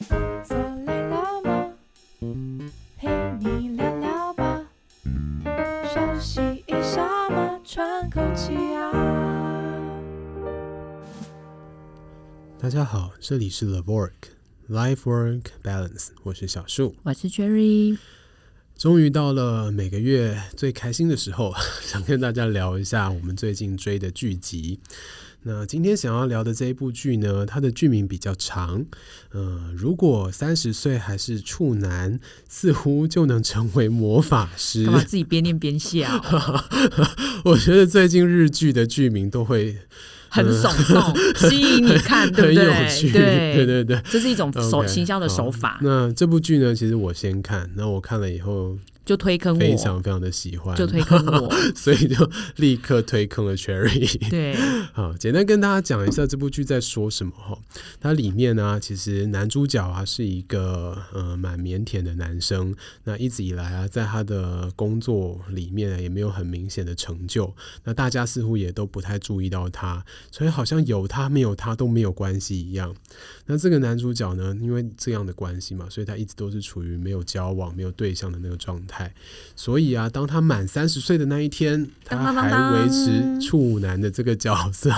坐累了吗？陪你聊聊吧，休息一下嘛，喘口气啊。大家好，这里是 Work Life Work Balance，我是小树，我是 Cherry。终于到了每个月最开心的时候，想跟大家聊一下我们最近追的剧集。那今天想要聊的这一部剧呢，它的剧名比较长。呃，如果三十岁还是处男，似乎就能成为魔法师。干嘛自己边念边笑？我觉得最近日剧的剧名都会。很耸动，吸引你看，对不对？很有趣，对对对对，这是一种手行销的手法。那这部剧呢，其实我先看，那我看了以后。就推坑我，非常非常的喜欢，就推坑我，所以就立刻推坑了 Cherry。对，好，简单跟大家讲一下这部剧在说什么哈。它里面呢，其实男主角啊是一个呃蛮腼腆的男生，那一直以来啊，在他的工作里面也没有很明显的成就，那大家似乎也都不太注意到他，所以好像有他没有他都没有关系一样。那这个男主角呢，因为这样的关系嘛，所以他一直都是处于没有交往、没有对象的那个状态。所以啊，当他满三十岁的那一天，他还维持处男的这个角色，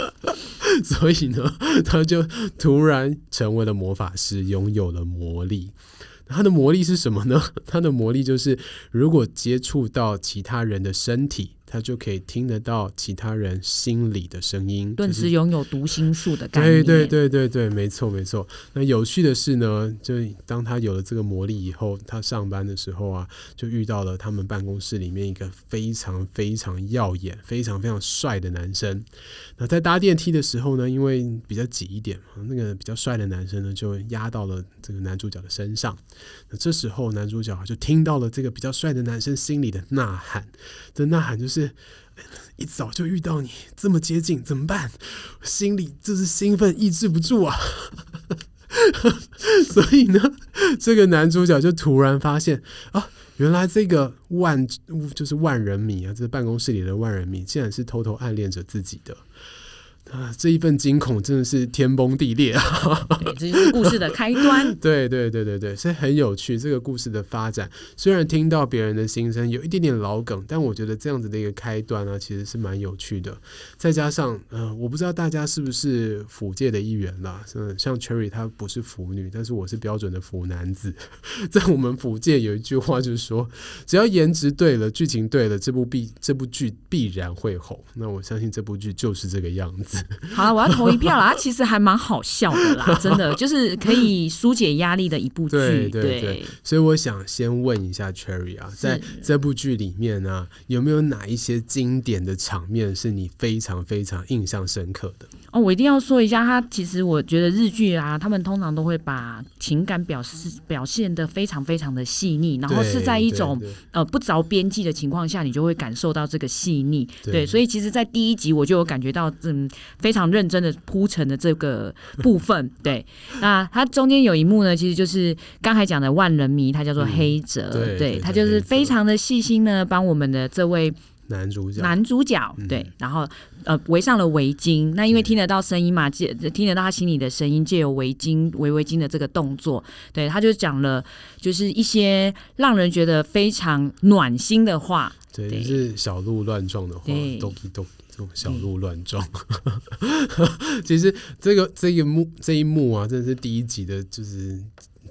所以呢，他就突然成为了魔法师，拥有了魔力。他的魔力是什么呢？他的魔力就是，如果接触到其他人的身体。他就可以听得到其他人心里的声音，顿时拥有读心术的感觉。对对对对对，没错没错。那有趣的是呢，就当他有了这个魔力以后，他上班的时候啊，就遇到了他们办公室里面一个非常非常耀眼、非常非常帅的男生。那在搭电梯的时候呢，因为比较挤一点嘛，那个比较帅的男生呢就压到了这个男主角的身上。那这时候男主角就听到了这个比较帅的男生心里的呐喊，这呐喊就是。是一早就遇到你这么接近，怎么办？心里就是兴奋，抑制不住啊！所以呢，这个男主角就突然发现啊，原来这个万就是万人迷啊，这办公室里的万人迷，竟然是偷偷暗恋着自己的。啊，这一份惊恐真的是天崩地裂啊！对，这就是故事的开端。对对对对对，所以很有趣。这个故事的发展，虽然听到别人的心声，有一点点老梗，但我觉得这样子的一个开端呢、啊，其实是蛮有趣的。再加上，呃，我不知道大家是不是腐界的一员啦。嗯，像 Cherry 她不是腐女，但是我是标准的腐男子。在我们腐界有一句话就是说，只要颜值对了，剧情对了，这部必这部剧必然会红。那我相信这部剧就是这个样子。好了，我要投一票啦。它其实还蛮好笑的啦，真的就是可以疏解压力的一部剧。对对对，对，所以我想先问一下 Cherry 啊，在这部剧里面呢、啊，有没有哪一些经典的场面是你非常非常印象深刻的？哦，我一定要说一下，他其实我觉得日剧啊，他们通常都会把情感表示表现的非常非常的细腻，然后是在一种呃不着边际的情况下，你就会感受到这个细腻。对，所以其实，在第一集我就有感觉到，嗯。非常认真的铺陈的这个部分，对，那它中间有一幕呢，其实就是刚才讲的万人迷，他叫做黑泽，嗯、对，他就是非常的细心呢，帮我们的这位男主角，男主角，对，然后呃围上了围巾，那因为听得到声音嘛，借听得到他心里的声音，借由围巾围围巾的这个动作，对，他就讲了就是一些让人觉得非常暖心的话，对，对。就是小鹿乱撞的话，咚咚。小鹿乱撞，其实这个这一幕这一幕啊，真的是第一集的，就是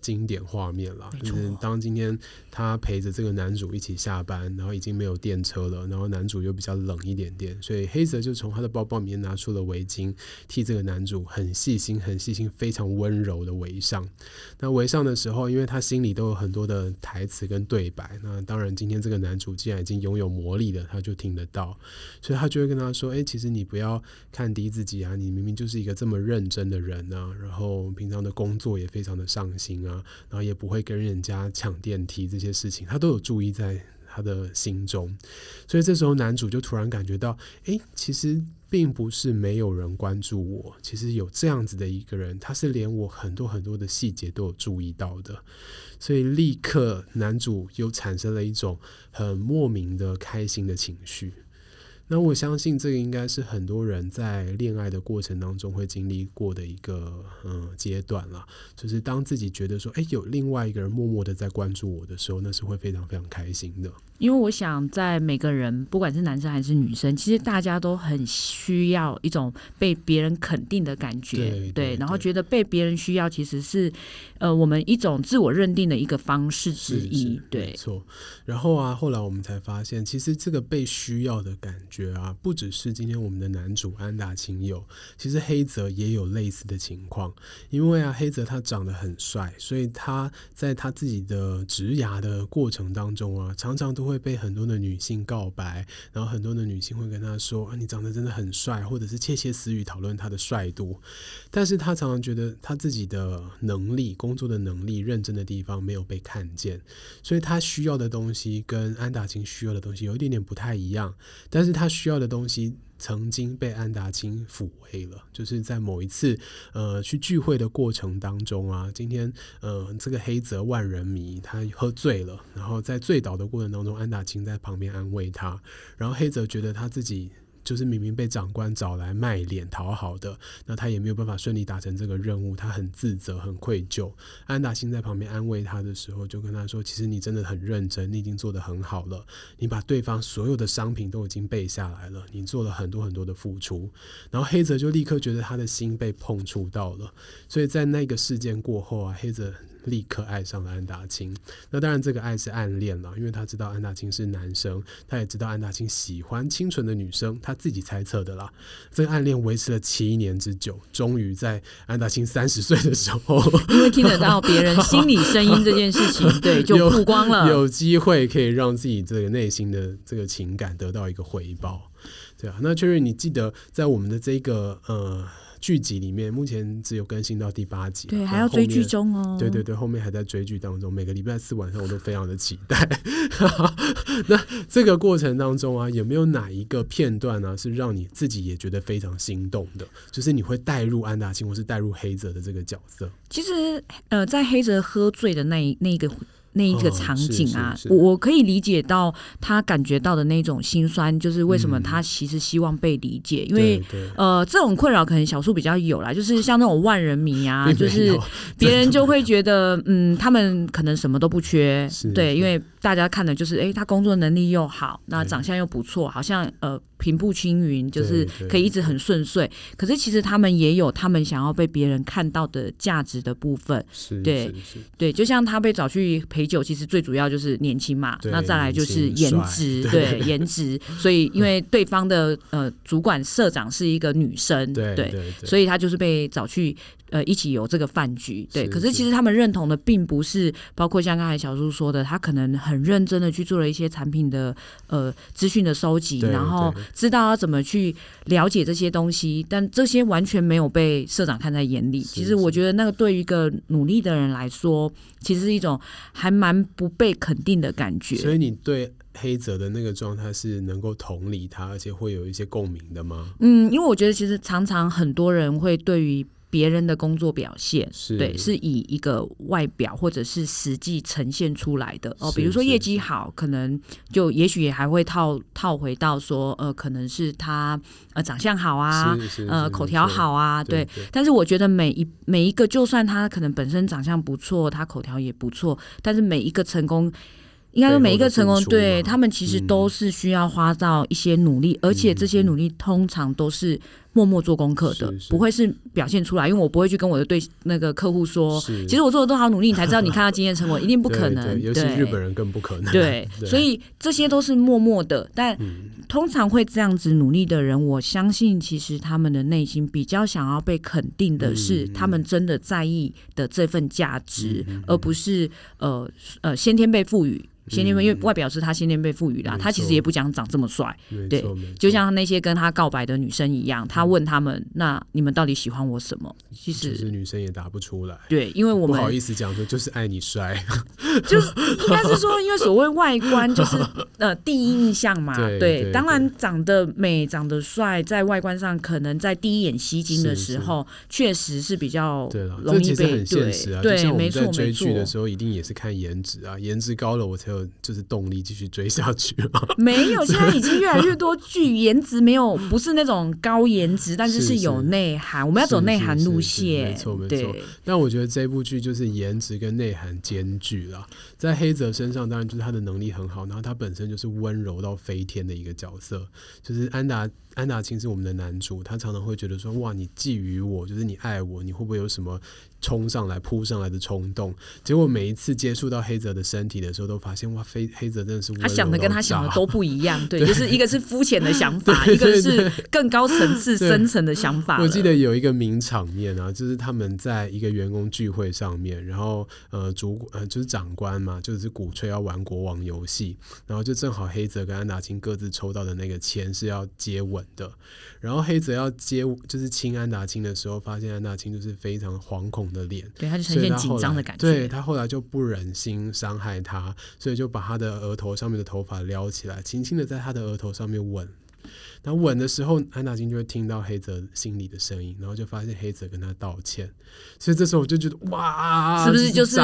经典画面了。就是当今天。他陪着这个男主一起下班，然后已经没有电车了，然后男主又比较冷一点点，所以黑泽就从他的包包里面拿出了围巾，替这个男主很细心、很细心、非常温柔的围上。那围上的时候，因为他心里都有很多的台词跟对白，那当然今天这个男主既然已经拥有魔力了，他就听得到，所以他就会跟他说：“哎，其实你不要看低自己啊，你明明就是一个这么认真的人啊，然后平常的工作也非常的上心啊，然后也不会跟人家抢电梯这些。”事情他都有注意在他的心中，所以这时候男主就突然感觉到，哎，其实并不是没有人关注我，其实有这样子的一个人，他是连我很多很多的细节都有注意到的，所以立刻男主又产生了一种很莫名的开心的情绪。那我相信这个应该是很多人在恋爱的过程当中会经历过的一个嗯阶段了，就是当自己觉得说，哎，有另外一个人默默的在关注我的时候，那是会非常非常开心的。因为我想，在每个人，不管是男生还是女生，其实大家都很需要一种被别人肯定的感觉，对，然后觉得被别人需要，其实是呃我们一种自我认定的一个方式之一，是是对，没错。然后啊，后来我们才发现，其实这个被需要的感觉觉啊，不只是今天我们的男主安达清有，其实黑泽也有类似的情况。因为啊，黑泽他长得很帅，所以他在他自己的职涯的过程当中啊，常常都。会被很多的女性告白，然后很多的女性会跟他说：“啊，你长得真的很帅，或者是窃窃私语讨论他的帅度。”但是他常常觉得他自己的能力、工作的能力、认真的地方没有被看见，所以他需要的东西跟安达清需要的东西有一点点不太一样。但是他需要的东西。曾经被安达清抚慰了，就是在某一次呃去聚会的过程当中啊，今天呃这个黑泽万人迷他喝醉了，然后在醉倒的过程当中，安达清在旁边安慰他，然后黑泽觉得他自己。就是明明被长官找来卖脸讨好的，那他也没有办法顺利达成这个任务，他很自责，很愧疚。安达清在旁边安慰他的时候，就跟他说：“其实你真的很认真，你已经做得很好了，你把对方所有的商品都已经背下来了，你做了很多很多的付出。”然后黑泽就立刻觉得他的心被碰触到了，所以在那个事件过后啊，黑泽。立刻爱上了安达清，那当然这个爱是暗恋了，因为他知道安达清是男生，他也知道安达清喜欢清纯的女生，他自己猜测的啦。这个暗恋维持了七年之久，终于在安达清三十岁的时候，因为听得到别人心理声音这件事情，对，就曝光了，有机会可以让自己这个内心的这个情感得到一个回报，对啊。那确认，你记得在我们的这个呃。剧集里面目前只有更新到第八集，对，还要追剧中哦。对对对，后面还在追剧当中。每个礼拜四晚上我都非常的期待。那这个过程当中啊，有没有哪一个片段呢、啊，是让你自己也觉得非常心动的？就是你会带入安达清，或是带入黑泽的这个角色？其实，呃，在黑泽喝醉的那一那一个。那一个场景啊，我、哦、我可以理解到他感觉到的那种心酸，就是为什么他其实希望被理解，嗯、因为呃，这种困扰可能小数比较有啦，就是像那种万人迷啊，就是别人就会觉得，嗯，他们可能什么都不缺，对，因为大家看的就是，哎，他工作能力又好，那长相又不错，好像呃。平步青云，就是可以一直很顺遂。可是其实他们也有他们想要被别人看到的价值的部分。对对，就像他被找去陪酒，其实最主要就是年轻嘛。那再来就是颜值，对颜值。所以因为对方的呃主管社长是一个女生，对，所以他就是被找去。呃，一起有这个饭局，对。可是其实他们认同的并不是，包括像刚才小叔说的，他可能很认真的去做了一些产品的呃资讯的收集，然后知道要怎么去了解这些东西，但这些完全没有被社长看在眼里。其实我觉得那个对于一个努力的人来说，其实是一种还蛮不被肯定的感觉。所以你对黑泽的那个状态是能够同理他，而且会有一些共鸣的吗？嗯，因为我觉得其实常常很多人会对于。别人的工作表现，是对，是以一个外表或者是实际呈现出来的哦。比如说业绩好，可能就也许也还会套套回到说，呃，可能是他呃长相好啊，呃口条好啊，对，对，对。但是我觉得每一每一个，就算他可能本身长相不错，他口条也不错，但是每一个成功，应该说每一个成功，对他们其实都是需要花到一些努力，嗯，而且这些努力通常都是。默默做功课的，不会是表现出来，因为我不会去跟我的对那个客户说，其实我做了多少努力，你才知道你看到经验成果，一定不可能。对，尤其日本人更不可能。对，所以这些都是默默的，但通常会这样子努力的人，我相信其实他们的内心比较想要被肯定的是，他们真的在意的这份价值，而不是呃呃先天被赋予。先天，因为外表是他先天被赋予的，他其实也不讲长这么帅，对，就像那些跟他告白的女生一样，他问他们，那你们到底喜欢我什么？其实其实女生也答不出来。对，因为我们不好意思讲说，就是爱你帅，就是应该是说，因为所谓外观就是 呃第一印象嘛。对，当然长得美、长得帅，在外观上可能在第一眼吸睛的时候，确实是比较容易被。现实啊。对，就像我们在追剧的时候，一定也是看颜值啊，颜值高了，我才有就是动力继续追下去。没有，现在已经越来越多剧颜值没有，不是那种高颜值，但是是有内涵。我们要走内涵路线，没错没错。但我觉得这部剧就是颜值跟内涵兼具了。在黑泽身上，当然就是他的能力很好，然后他本身就是温柔到飞天的一个角色，就是安达。安达清是我们的男主，他常常会觉得说：“哇，你觊觎我，就是你爱我，你会不会有什么冲上来、扑上来的冲动？”结果每一次接触到黑泽的身体的时候，都发现哇，黑黑泽真的是他想的跟他想的都不一样，对，对 就是一个是肤浅的想法，一个是更高层次、深层的想法。我记得有一个名场面啊，就是他们在一个员工聚会上面，然后呃，主呃就是长官嘛，就是鼓吹要玩国王游戏，然后就正好黑泽跟安达清各自抽到的那个签是要接吻的。然后黑泽要接就是亲安达清的时候，发现安达清就是非常惶恐的脸，对，他就呈现紧张的感觉。对，他后来就不忍心伤害他，所以就把他的额头上面的头发撩起来，轻轻的在他的额头上面吻。然后吻的时候，安娜金就会听到黑泽心里的声音，然后就发现黑泽跟他道歉。所以这时候我就觉得，哇，是不是就是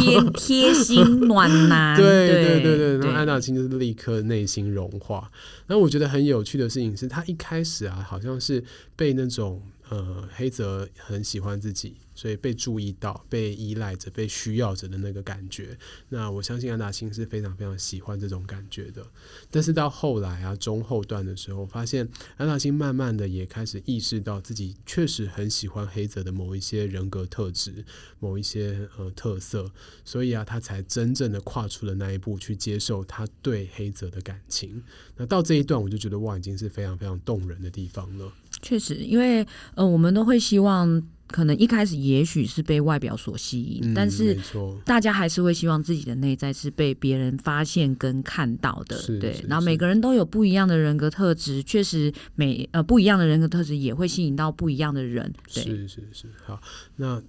贴贴心暖男？对对对对，然后安娜金就是立刻内心融化。然后我觉得很有趣的事情是他一开始啊，好像是被那种呃黑泽很喜欢自己。所以被注意到、被依赖着、被需要着的那个感觉，那我相信安达星是非常非常喜欢这种感觉的。但是到后来啊，中后段的时候，发现安达星慢慢的也开始意识到自己确实很喜欢黑泽的某一些人格特质、某一些呃特色，所以啊，他才真正的跨出了那一步，去接受他对黑泽的感情。那到这一段，我就觉得哇，已经是非常非常动人的地方了。确实，因为呃，我们都会希望。可能一开始也许是被外表所吸引，嗯、但是大家还是会希望自己的内在是被别人发现跟看到的，对。然后每个人都有不一样的人格特质，确实每呃不一样的人格特质也会吸引到不一样的人。对，是是是。好，那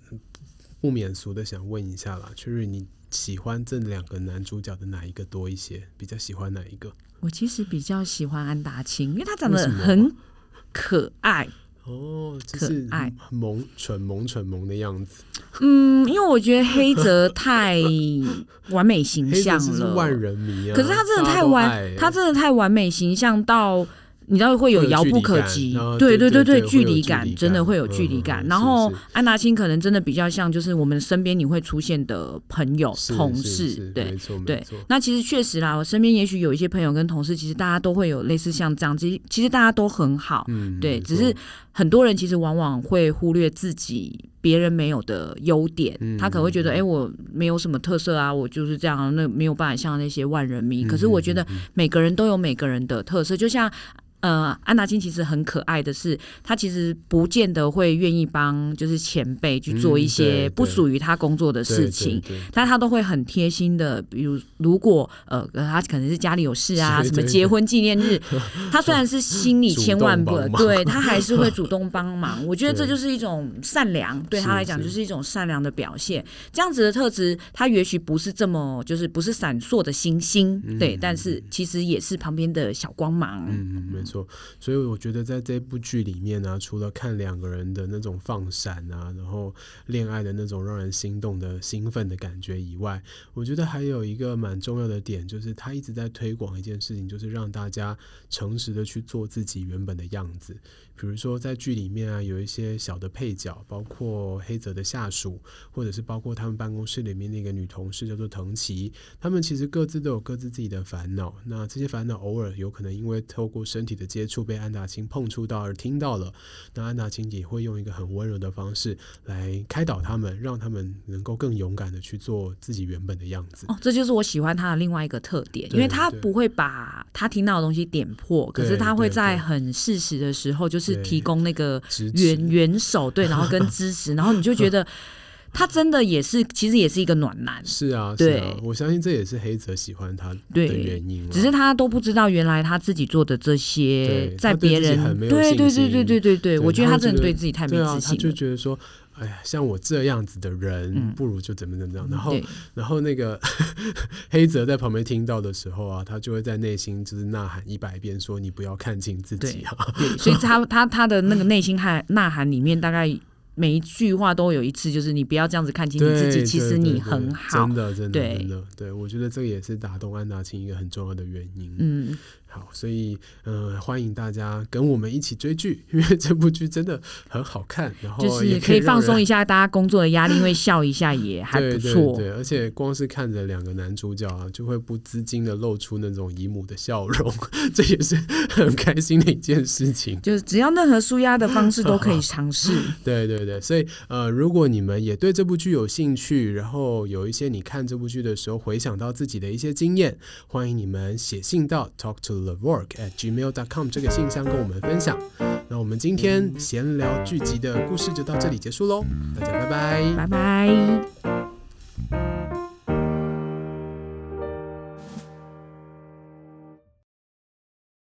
不免俗的想问一下啦，Cherry，你喜欢这两个男主角的哪一个多一些？比较喜欢哪一个？我其实比较喜欢安达清，因为他长得很可爱。哦，就是爱萌蠢萌蠢萌的样子。嗯，因为我觉得黑泽太完美形 象了，万人迷啊。可是他真的太完，他真的太完美形象到。你知道会有遥不可及，对对对对，距离感真的会有距离感。然后安达清可能真的比较像，就是我们身边你会出现的朋友、同事，对对。那其实确实啦，我身边也许有一些朋友跟同事，其实大家都会有类似像这样，其实其实大家都很好，对。只是很多人其实往往会忽略自己别人没有的优点，他可能会觉得，哎，我没有什么特色啊，我就是这样，那没有办法像那些万人迷。可是我觉得每个人都有每个人的特色，就像。呃，安达金其实很可爱的是，他其实不见得会愿意帮就是前辈去做一些不属于他工作的事情，嗯、但他都会很贴心的，比如如果呃他可能是家里有事啊，什么结婚纪念日，他虽然是心里千万不，对他还是会主动帮忙。我觉得这就是一种善良，对他来讲就是一种善良的表现。这样子的特质，他也许不是这么就是不是闪烁的星星，对，但是其实也是旁边的小光芒。嗯没错，所以我觉得在这部剧里面呢、啊，除了看两个人的那种放闪啊，然后恋爱的那种让人心动的兴奋的感觉以外，我觉得还有一个蛮重要的点，就是他一直在推广一件事情，就是让大家诚实的去做自己原本的样子。比如说在剧里面啊，有一些小的配角，包括黑泽的下属，或者是包括他们办公室里面那个女同事叫做藤崎，他们其实各自都有各自自己的烦恼。那这些烦恼偶尔有可能因为透过身体的接触被安达清碰触到而听到了，那安达清也会用一个很温柔的方式来开导他们，让他们能够更勇敢的去做自己原本的样子。哦，这就是我喜欢他的另外一个特点，因为他不会把他听到的东西点破，可是他会在很适时的时候就是。是提供那个援援手，对，然后跟支持，然后你就觉得 他真的也是，其实也是一个暖男。是啊，是啊，我相信这也是黑泽喜欢他的原因。只是他都不知道，原来他自己做的这些，在别人对对对对对对对，我觉得他真的对自己太没自信了。他就觉得说。哎呀，像我这样子的人，不如就怎么怎么样。然后，然后那个 黑泽在旁边听到的时候啊，他就会在内心就是呐喊一百遍，说：“你不要看清自己啊！”对，所以他他他的那个内心喊呐喊里面，大概每一句话都有一次，就是你不要这样子看清你自己，其实你很好。真的，真的，真的，对，我觉得这个也是打动安达清一个很重要的原因。嗯。好，所以呃，欢迎大家跟我们一起追剧，因为这部剧真的很好看，然后就是可以放松一下大家工作的压力，因为笑一下也还不错。对，对，而且光是看着两个男主角啊，就会不自禁的露出那种姨母的笑容，这也是很开心的一件事情。就是只要任何舒压的方式都可以 尝试。对对对，所以呃，如果你们也对这部剧有兴趣，然后有一些你看这部剧的时候回想到自己的一些经验，欢迎你们写信到 talk to work at gmail dot com 这个信箱跟我们分享。那我们今天闲聊剧集的故事就到这里结束喽大家拜拜。拜拜。